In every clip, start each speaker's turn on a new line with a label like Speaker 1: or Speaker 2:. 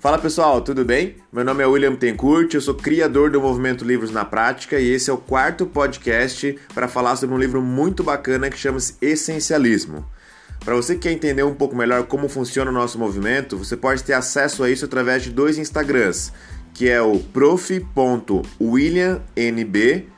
Speaker 1: Fala pessoal, tudo bem? Meu nome é William Tencourt, eu sou criador do movimento Livros na Prática e esse é o quarto podcast para falar sobre um livro muito bacana que chama-se Essencialismo. Para você que quer entender um pouco melhor como funciona o nosso movimento, você pode ter acesso a isso através de dois Instagrams, que é o prof.williamnb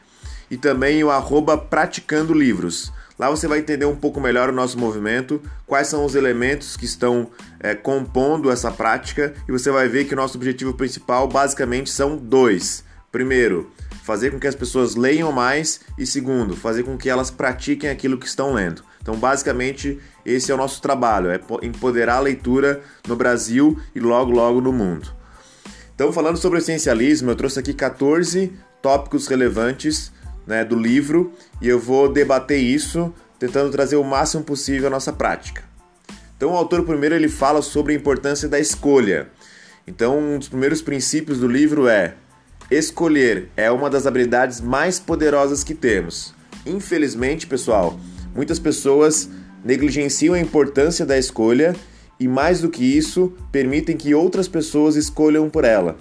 Speaker 1: e também o arroba praticando livros. Lá você vai entender um pouco melhor o nosso movimento, quais são os elementos que estão é, compondo essa prática e você vai ver que o nosso objetivo principal basicamente são dois. Primeiro, fazer com que as pessoas leiam mais e segundo, fazer com que elas pratiquem aquilo que estão lendo. Então, basicamente, esse é o nosso trabalho, é empoderar a leitura no Brasil e logo logo no mundo. Então, falando sobre o essencialismo, eu trouxe aqui 14 tópicos relevantes né, do livro e eu vou debater isso tentando trazer o máximo possível à nossa prática. Então o autor primeiro ele fala sobre a importância da escolha. Então um dos primeiros princípios do livro é escolher é uma das habilidades mais poderosas que temos. Infelizmente, pessoal, muitas pessoas negligenciam a importância da escolha e mais do que isso, permitem que outras pessoas escolham por ela.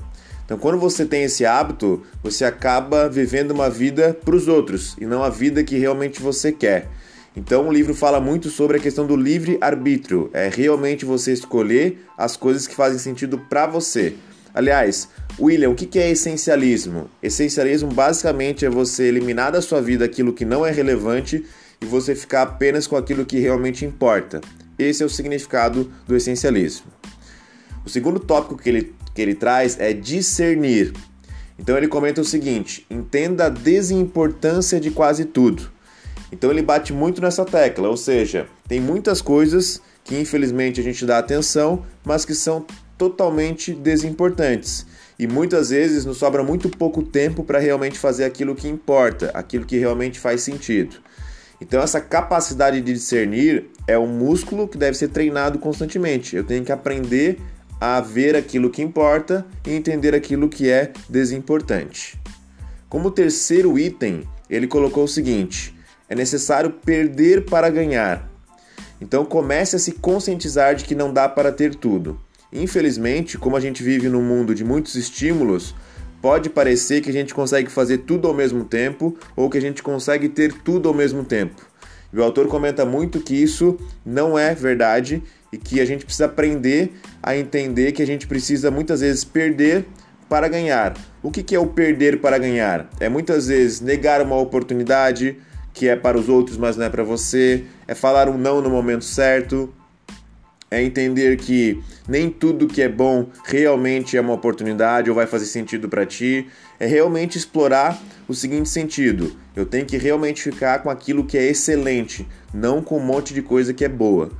Speaker 1: Então, quando você tem esse hábito, você acaba vivendo uma vida para os outros e não a vida que realmente você quer. Então, o livro fala muito sobre a questão do livre arbítrio, é realmente você escolher as coisas que fazem sentido para você. Aliás, William, o que é essencialismo? Essencialismo basicamente é você eliminar da sua vida aquilo que não é relevante e você ficar apenas com aquilo que realmente importa. Esse é o significado do essencialismo. O segundo tópico que ele que ele traz é discernir. Então ele comenta o seguinte: entenda a desimportância de quase tudo. Então ele bate muito nessa tecla, ou seja, tem muitas coisas que infelizmente a gente dá atenção, mas que são totalmente desimportantes. E muitas vezes nos sobra muito pouco tempo para realmente fazer aquilo que importa, aquilo que realmente faz sentido. Então essa capacidade de discernir é um músculo que deve ser treinado constantemente. Eu tenho que aprender a ver aquilo que importa e entender aquilo que é desimportante. Como terceiro item, ele colocou o seguinte: é necessário perder para ganhar. Então comece a se conscientizar de que não dá para ter tudo. Infelizmente, como a gente vive num mundo de muitos estímulos, pode parecer que a gente consegue fazer tudo ao mesmo tempo ou que a gente consegue ter tudo ao mesmo tempo. E o autor comenta muito que isso não é verdade e que a gente precisa aprender a entender que a gente precisa muitas vezes perder para ganhar. O que é o perder para ganhar? É muitas vezes negar uma oportunidade que é para os outros, mas não é para você, é falar um não no momento certo, é entender que nem tudo que é bom realmente é uma oportunidade ou vai fazer sentido para ti, é realmente explorar o seguinte sentido: eu tenho que realmente ficar com aquilo que é excelente, não com um monte de coisa que é boa.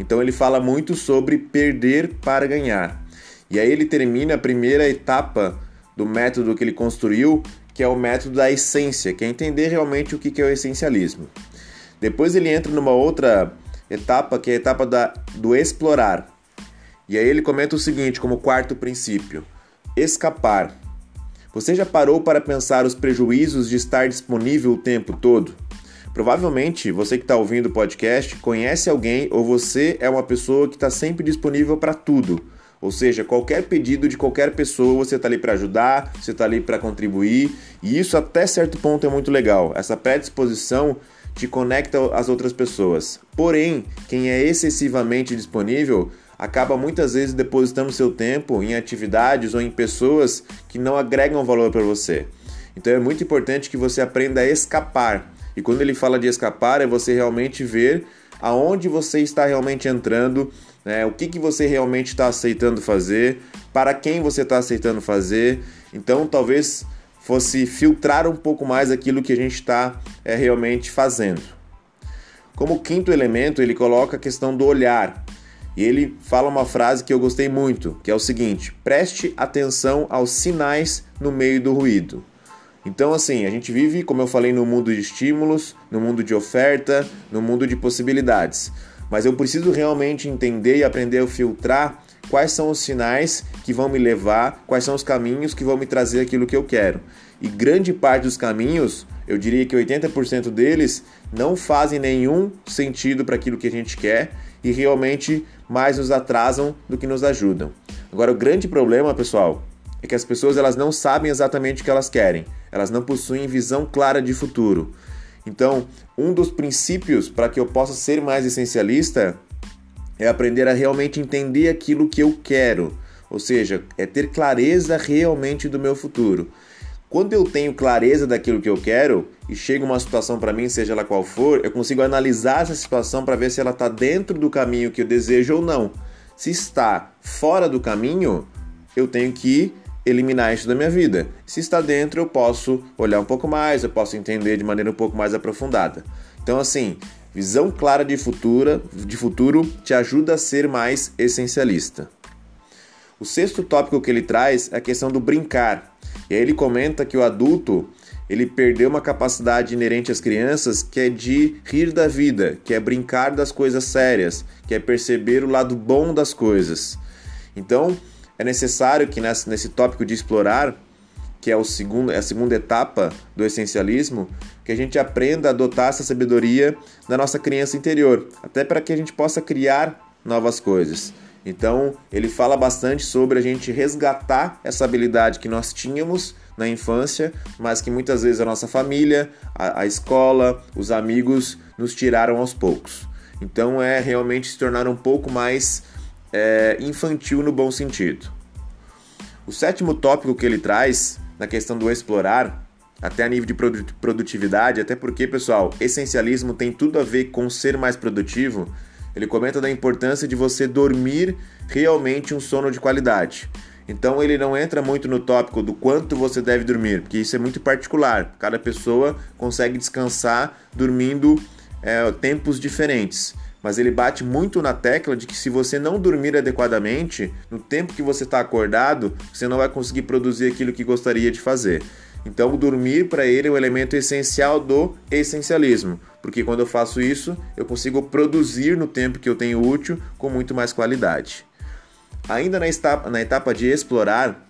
Speaker 1: Então ele fala muito sobre perder para ganhar. E aí ele termina a primeira etapa do método que ele construiu, que é o método da essência, que é entender realmente o que é o essencialismo. Depois ele entra numa outra etapa, que é a etapa da, do explorar. E aí ele comenta o seguinte, como quarto princípio: escapar. Você já parou para pensar os prejuízos de estar disponível o tempo todo? Provavelmente você que está ouvindo o podcast conhece alguém ou você é uma pessoa que está sempre disponível para tudo. Ou seja, qualquer pedido de qualquer pessoa, você está ali para ajudar, você está ali para contribuir, e isso até certo ponto é muito legal. Essa predisposição te conecta às outras pessoas. Porém, quem é excessivamente disponível acaba muitas vezes depositando seu tempo em atividades ou em pessoas que não agregam valor para você. Então é muito importante que você aprenda a escapar. E quando ele fala de escapar, é você realmente ver aonde você está realmente entrando, né? o que, que você realmente está aceitando fazer, para quem você está aceitando fazer. Então talvez fosse filtrar um pouco mais aquilo que a gente está é, realmente fazendo. Como quinto elemento, ele coloca a questão do olhar. E ele fala uma frase que eu gostei muito, que é o seguinte: preste atenção aos sinais no meio do ruído. Então, assim, a gente vive, como eu falei, no mundo de estímulos, no mundo de oferta, no mundo de possibilidades. Mas eu preciso realmente entender e aprender a filtrar quais são os sinais que vão me levar, quais são os caminhos que vão me trazer aquilo que eu quero. E grande parte dos caminhos eu diria que 80% deles não fazem nenhum sentido para aquilo que a gente quer e realmente mais nos atrasam do que nos ajudam. Agora, o grande problema, pessoal, é que as pessoas elas não sabem exatamente o que elas querem, elas não possuem visão clara de futuro. Então, um dos princípios para que eu possa ser mais essencialista é aprender a realmente entender aquilo que eu quero, ou seja, é ter clareza realmente do meu futuro. Quando eu tenho clareza daquilo que eu quero e chega uma situação para mim, seja ela qual for, eu consigo analisar essa situação para ver se ela está dentro do caminho que eu desejo ou não. Se está fora do caminho, eu tenho que eliminar isso da minha vida. Se está dentro, eu posso olhar um pouco mais, eu posso entender de maneira um pouco mais aprofundada. Então, assim, visão clara de, futura, de futuro te ajuda a ser mais essencialista. O sexto tópico que ele traz é a questão do brincar. E aí ele comenta que o adulto ele perdeu uma capacidade inerente às crianças que é de rir da vida, que é brincar das coisas sérias, que é perceber o lado bom das coisas. Então, é necessário que nesse, nesse tópico de explorar, que é, o segundo, é a segunda etapa do essencialismo, que a gente aprenda a adotar essa sabedoria na nossa criança interior, até para que a gente possa criar novas coisas. Então, ele fala bastante sobre a gente resgatar essa habilidade que nós tínhamos na infância, mas que muitas vezes a nossa família, a, a escola, os amigos nos tiraram aos poucos. Então, é realmente se tornar um pouco mais é, infantil no bom sentido. O sétimo tópico que ele traz na questão do explorar, até a nível de produtividade, até porque, pessoal, essencialismo tem tudo a ver com ser mais produtivo. Ele comenta da importância de você dormir realmente um sono de qualidade. Então ele não entra muito no tópico do quanto você deve dormir, porque isso é muito particular. Cada pessoa consegue descansar dormindo é, tempos diferentes mas ele bate muito na tecla de que se você não dormir adequadamente, no tempo que você está acordado, você não vai conseguir produzir aquilo que gostaria de fazer. Então, dormir para ele é um elemento essencial do essencialismo, porque quando eu faço isso, eu consigo produzir no tempo que eu tenho útil com muito mais qualidade. Ainda na etapa, na etapa de explorar,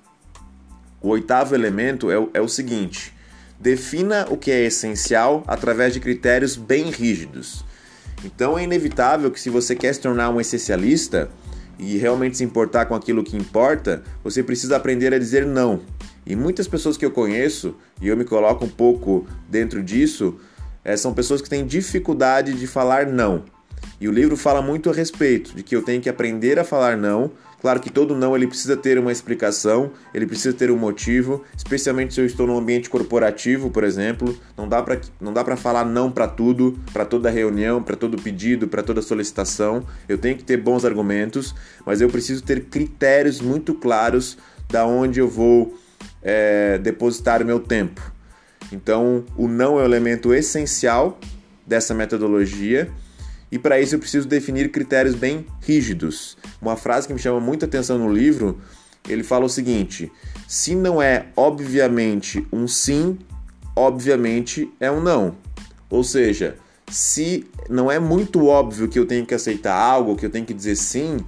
Speaker 1: o oitavo elemento é é o seguinte: defina o que é essencial através de critérios bem rígidos. Então é inevitável que se você quer se tornar um essencialista e realmente se importar com aquilo que importa, você precisa aprender a dizer não. E muitas pessoas que eu conheço, e eu me coloco um pouco dentro disso, é, são pessoas que têm dificuldade de falar não. E o livro fala muito a respeito de que eu tenho que aprender a falar não Claro que todo não ele precisa ter uma explicação, ele precisa ter um motivo, especialmente se eu estou num ambiente corporativo, por exemplo, não dá para não dá para falar não para tudo, para toda reunião, para todo pedido, para toda solicitação. Eu tenho que ter bons argumentos, mas eu preciso ter critérios muito claros da onde eu vou é, depositar o meu tempo. Então, o não é o elemento essencial dessa metodologia e para isso eu preciso definir critérios bem rígidos. Uma frase que me chama muita atenção no livro, ele fala o seguinte: se não é obviamente um sim, obviamente é um não. Ou seja, se não é muito óbvio que eu tenho que aceitar algo, que eu tenho que dizer sim,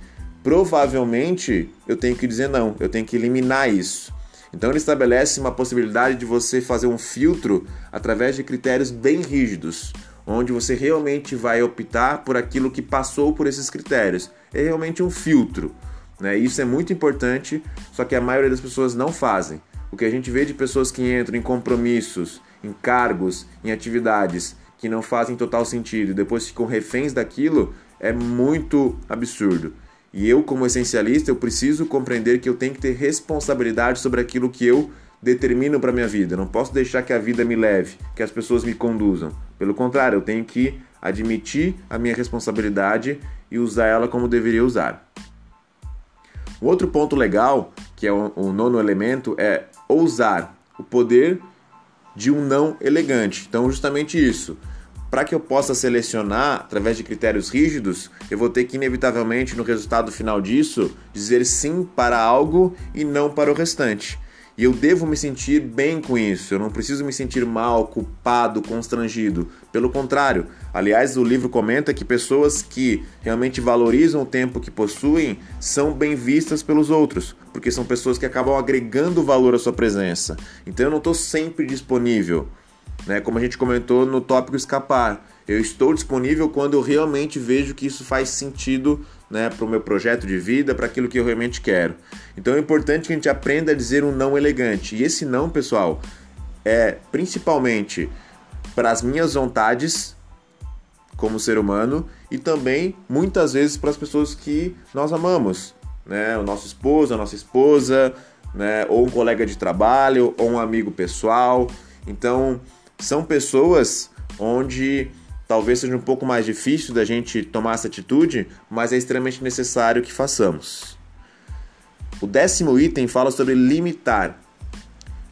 Speaker 1: provavelmente eu tenho que dizer não, eu tenho que eliminar isso. Então ele estabelece uma possibilidade de você fazer um filtro através de critérios bem rígidos onde você realmente vai optar por aquilo que passou por esses critérios. É realmente um filtro. Né? Isso é muito importante, só que a maioria das pessoas não fazem. O que a gente vê de pessoas que entram em compromissos, em cargos, em atividades que não fazem total sentido e depois ficam reféns daquilo é muito absurdo. E eu, como essencialista, eu preciso compreender que eu tenho que ter responsabilidade sobre aquilo que eu determino para minha vida. Eu não posso deixar que a vida me leve, que as pessoas me conduzam. Pelo contrário, eu tenho que admitir a minha responsabilidade e usar ela como deveria usar. O outro ponto legal, que é o, o nono elemento, é ousar o poder de um não elegante. Então, justamente isso. Para que eu possa selecionar através de critérios rígidos, eu vou ter que, inevitavelmente, no resultado final disso, dizer sim para algo e não para o restante. E eu devo me sentir bem com isso, eu não preciso me sentir mal, culpado, constrangido. Pelo contrário, aliás, o livro comenta que pessoas que realmente valorizam o tempo que possuem são bem vistas pelos outros, porque são pessoas que acabam agregando valor à sua presença. Então eu não estou sempre disponível. né? Como a gente comentou no tópico escapar. Eu estou disponível quando eu realmente vejo que isso faz sentido né, para o meu projeto de vida, para aquilo que eu realmente quero. Então é importante que a gente aprenda a dizer um não elegante. E esse não, pessoal, é principalmente para as minhas vontades como ser humano e também muitas vezes para as pessoas que nós amamos, né? O nosso esposo, a nossa esposa, né? Ou um colega de trabalho, ou um amigo pessoal. Então, são pessoas onde talvez seja um pouco mais difícil da gente tomar essa atitude, mas é extremamente necessário que façamos. O décimo item fala sobre limitar.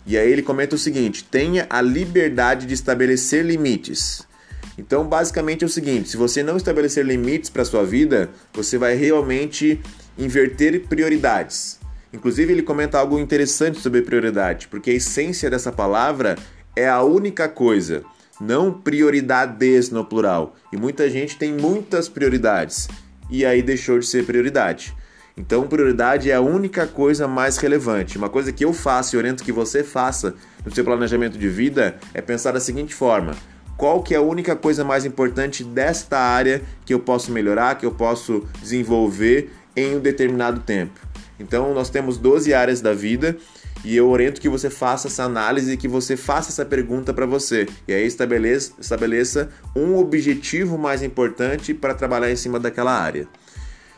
Speaker 1: E aí ele comenta o seguinte: tenha a liberdade de estabelecer limites. Então, basicamente é o seguinte: se você não estabelecer limites para sua vida, você vai realmente inverter prioridades. Inclusive, ele comenta algo interessante sobre prioridade, porque a essência dessa palavra é a única coisa, não prioridades no plural. E muita gente tem muitas prioridades e aí deixou de ser prioridade. Então, prioridade é a única coisa mais relevante. Uma coisa que eu faço e oriento que você faça no seu planejamento de vida é pensar da seguinte forma: qual que é a única coisa mais importante desta área que eu posso melhorar, que eu posso desenvolver em um determinado tempo? Então, nós temos 12 áreas da vida e eu oriento que você faça essa análise que você faça essa pergunta para você. E aí estabeleça, estabeleça um objetivo mais importante para trabalhar em cima daquela área.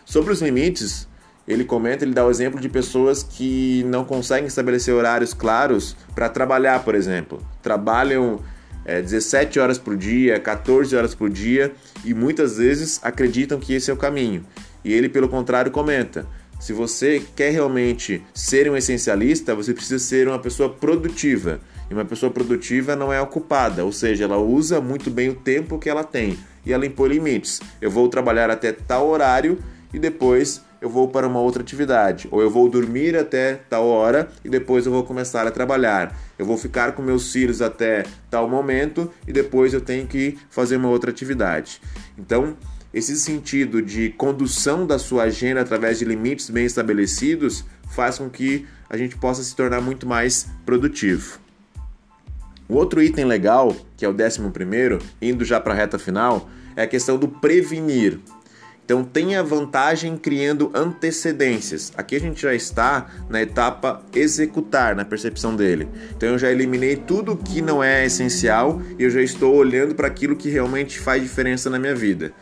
Speaker 1: Sobre os limites, ele comenta, ele dá o exemplo de pessoas que não conseguem estabelecer horários claros para trabalhar, por exemplo. Trabalham é, 17 horas por dia, 14 horas por dia e muitas vezes acreditam que esse é o caminho. E ele, pelo contrário, comenta: se você quer realmente ser um essencialista, você precisa ser uma pessoa produtiva. E uma pessoa produtiva não é ocupada, ou seja, ela usa muito bem o tempo que ela tem e ela impõe limites. Eu vou trabalhar até tal horário e depois eu vou para uma outra atividade, ou eu vou dormir até tal hora e depois eu vou começar a trabalhar. Eu vou ficar com meus filhos até tal momento e depois eu tenho que fazer uma outra atividade. Então, esse sentido de condução da sua agenda através de limites bem estabelecidos faz com que a gente possa se tornar muito mais produtivo. O outro item legal, que é o décimo primeiro, indo já para a reta final, é a questão do prevenir. Então tenha vantagem criando antecedências. Aqui a gente já está na etapa executar, na percepção dele. Então eu já eliminei tudo que não é essencial e eu já estou olhando para aquilo que realmente faz diferença na minha vida.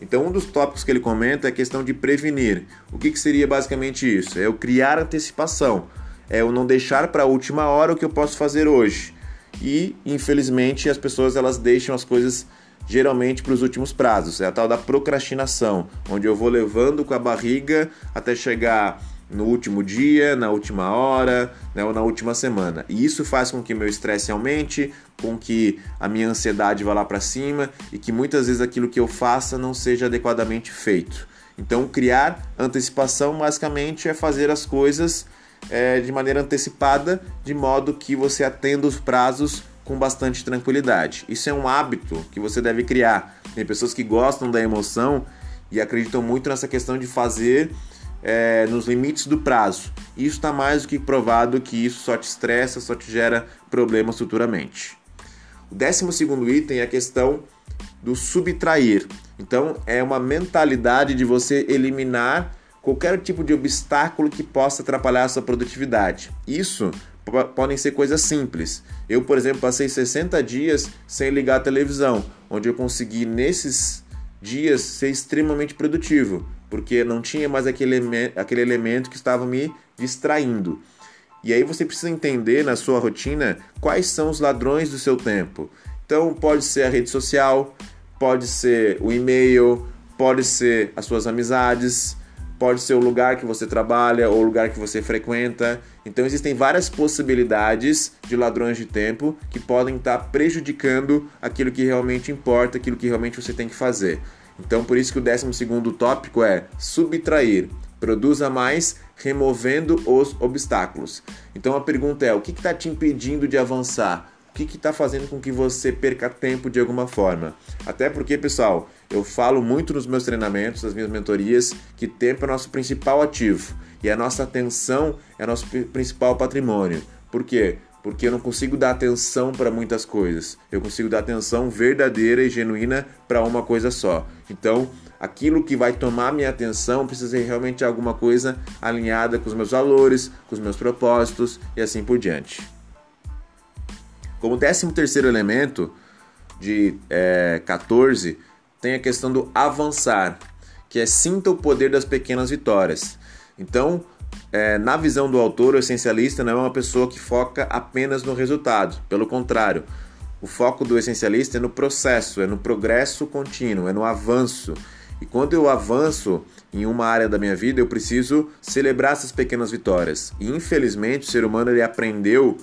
Speaker 1: Então, um dos tópicos que ele comenta é a questão de prevenir. O que, que seria basicamente isso? É o criar antecipação, é o não deixar para a última hora o que eu posso fazer hoje. E, infelizmente, as pessoas elas deixam as coisas geralmente para os últimos prazos. É a tal da procrastinação, onde eu vou levando com a barriga até chegar no último dia, na última hora, né, ou na última semana. E isso faz com que meu estresse aumente, com que a minha ansiedade vá lá para cima e que muitas vezes aquilo que eu faça não seja adequadamente feito. Então, criar antecipação basicamente é fazer as coisas é, de maneira antecipada, de modo que você atenda os prazos com bastante tranquilidade. Isso é um hábito que você deve criar. Tem pessoas que gostam da emoção e acreditam muito nessa questão de fazer é, nos limites do prazo. Isso está mais do que provado que isso só te estressa, só te gera problemas futuramente. O décimo segundo item é a questão do subtrair. Então, é uma mentalidade de você eliminar qualquer tipo de obstáculo que possa atrapalhar a sua produtividade. Isso podem ser coisas simples. Eu, por exemplo, passei 60 dias sem ligar a televisão, onde eu consegui nesses dias ser extremamente produtivo porque não tinha mais aquele, aquele elemento que estava me distraindo. E aí você precisa entender na sua rotina quais são os ladrões do seu tempo. Então pode ser a rede social, pode ser o e-mail, pode ser as suas amizades, pode ser o lugar que você trabalha ou o lugar que você frequenta. Então existem várias possibilidades de ladrões de tempo que podem estar prejudicando aquilo que realmente importa, aquilo que realmente você tem que fazer. Então, por isso que o décimo segundo tópico é subtrair. Produza mais removendo os obstáculos. Então a pergunta é: o que está te impedindo de avançar? O que está fazendo com que você perca tempo de alguma forma? Até porque, pessoal, eu falo muito nos meus treinamentos, nas minhas mentorias, que tempo é nosso principal ativo e a nossa atenção é nosso principal patrimônio. Por quê? Porque eu não consigo dar atenção para muitas coisas. Eu consigo dar atenção verdadeira e genuína para uma coisa só. Então, aquilo que vai tomar minha atenção precisa ser realmente alguma coisa alinhada com os meus valores, com os meus propósitos e assim por diante. Como décimo terceiro elemento de é, 14, tem a questão do avançar, que é sinta o poder das pequenas vitórias. Então, é, na visão do autor, o essencialista não é uma pessoa que foca apenas no resultado. Pelo contrário, o foco do essencialista é no processo, é no progresso contínuo, é no avanço. E quando eu avanço em uma área da minha vida, eu preciso celebrar essas pequenas vitórias. E infelizmente, o ser humano ele aprendeu,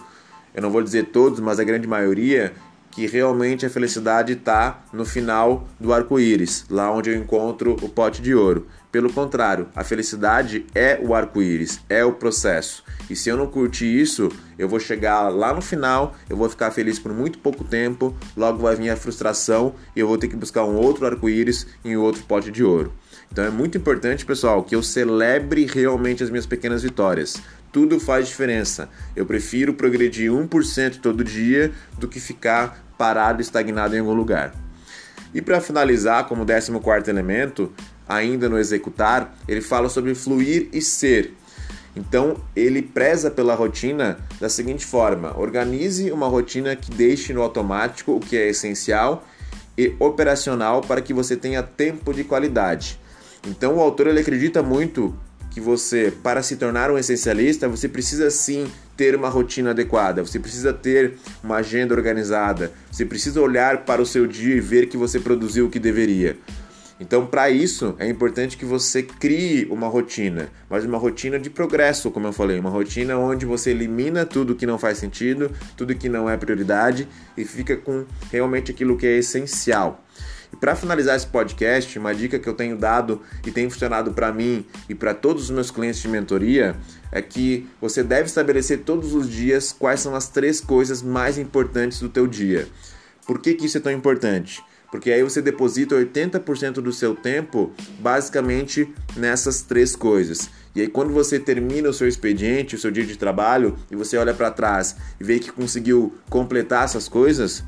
Speaker 1: eu não vou dizer todos, mas a grande maioria, que realmente a felicidade está no final do arco-íris, lá onde eu encontro o pote de ouro. Pelo contrário, a felicidade é o arco-íris, é o processo. E se eu não curtir isso, eu vou chegar lá no final, eu vou ficar feliz por muito pouco tempo, logo vai vir a frustração e eu vou ter que buscar um outro arco-íris em outro pote de ouro. Então é muito importante, pessoal, que eu celebre realmente as minhas pequenas vitórias. Tudo faz diferença. Eu prefiro progredir 1% todo dia do que ficar parado, estagnado em algum lugar. E para finalizar, como 14 elemento, ainda no executar, ele fala sobre fluir e ser. Então, ele preza pela rotina da seguinte forma: organize uma rotina que deixe no automático o que é essencial e operacional para que você tenha tempo de qualidade. Então, o autor ele acredita muito que você, para se tornar um essencialista, você precisa sim ter uma rotina adequada, você precisa ter uma agenda organizada, você precisa olhar para o seu dia e ver que você produziu o que deveria. Então, para isso, é importante que você crie uma rotina, mas uma rotina de progresso, como eu falei, uma rotina onde você elimina tudo que não faz sentido, tudo que não é prioridade e fica com realmente aquilo que é essencial. E para finalizar esse podcast, uma dica que eu tenho dado e tem funcionado para mim e para todos os meus clientes de mentoria é que você deve estabelecer todos os dias quais são as três coisas mais importantes do teu dia. Por que, que isso é tão importante? Porque aí você deposita 80% do seu tempo basicamente nessas três coisas. E aí quando você termina o seu expediente, o seu dia de trabalho, e você olha para trás e vê que conseguiu completar essas coisas,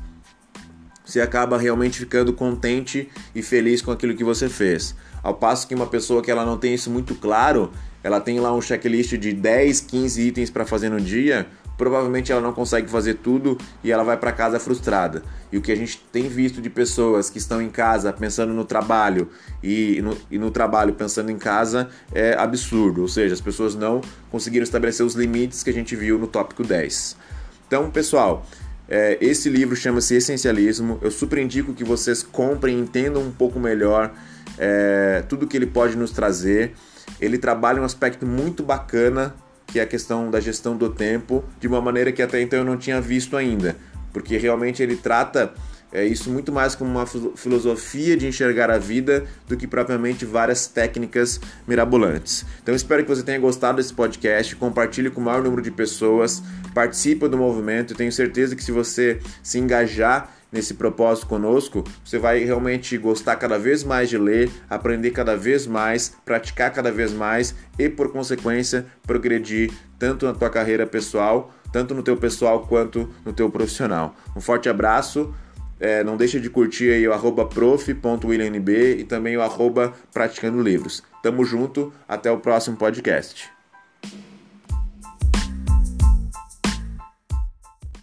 Speaker 1: você acaba realmente ficando contente e feliz com aquilo que você fez. Ao passo que uma pessoa que ela não tem isso muito claro, ela tem lá um checklist de 10, 15 itens para fazer no dia, provavelmente ela não consegue fazer tudo e ela vai para casa frustrada. E o que a gente tem visto de pessoas que estão em casa pensando no trabalho e no, e no trabalho pensando em casa é absurdo, ou seja, as pessoas não conseguiram estabelecer os limites que a gente viu no tópico 10. Então, pessoal, é, esse livro chama-se Essencialismo. Eu super indico que vocês comprem, entendam um pouco melhor é, tudo que ele pode nos trazer. Ele trabalha um aspecto muito bacana, que é a questão da gestão do tempo, de uma maneira que até então eu não tinha visto ainda, porque realmente ele trata é isso muito mais como uma filosofia de enxergar a vida do que propriamente várias técnicas mirabolantes. Então espero que você tenha gostado desse podcast, compartilhe com o maior número de pessoas, participe do movimento. Tenho certeza que se você se engajar nesse propósito conosco, você vai realmente gostar cada vez mais de ler, aprender cada vez mais, praticar cada vez mais e por consequência progredir tanto na tua carreira pessoal, tanto no teu pessoal quanto no teu profissional. Um forte abraço. É, não deixa de curtir aí o arroba e também o arroba praticando livros. Tamo junto, até o próximo podcast.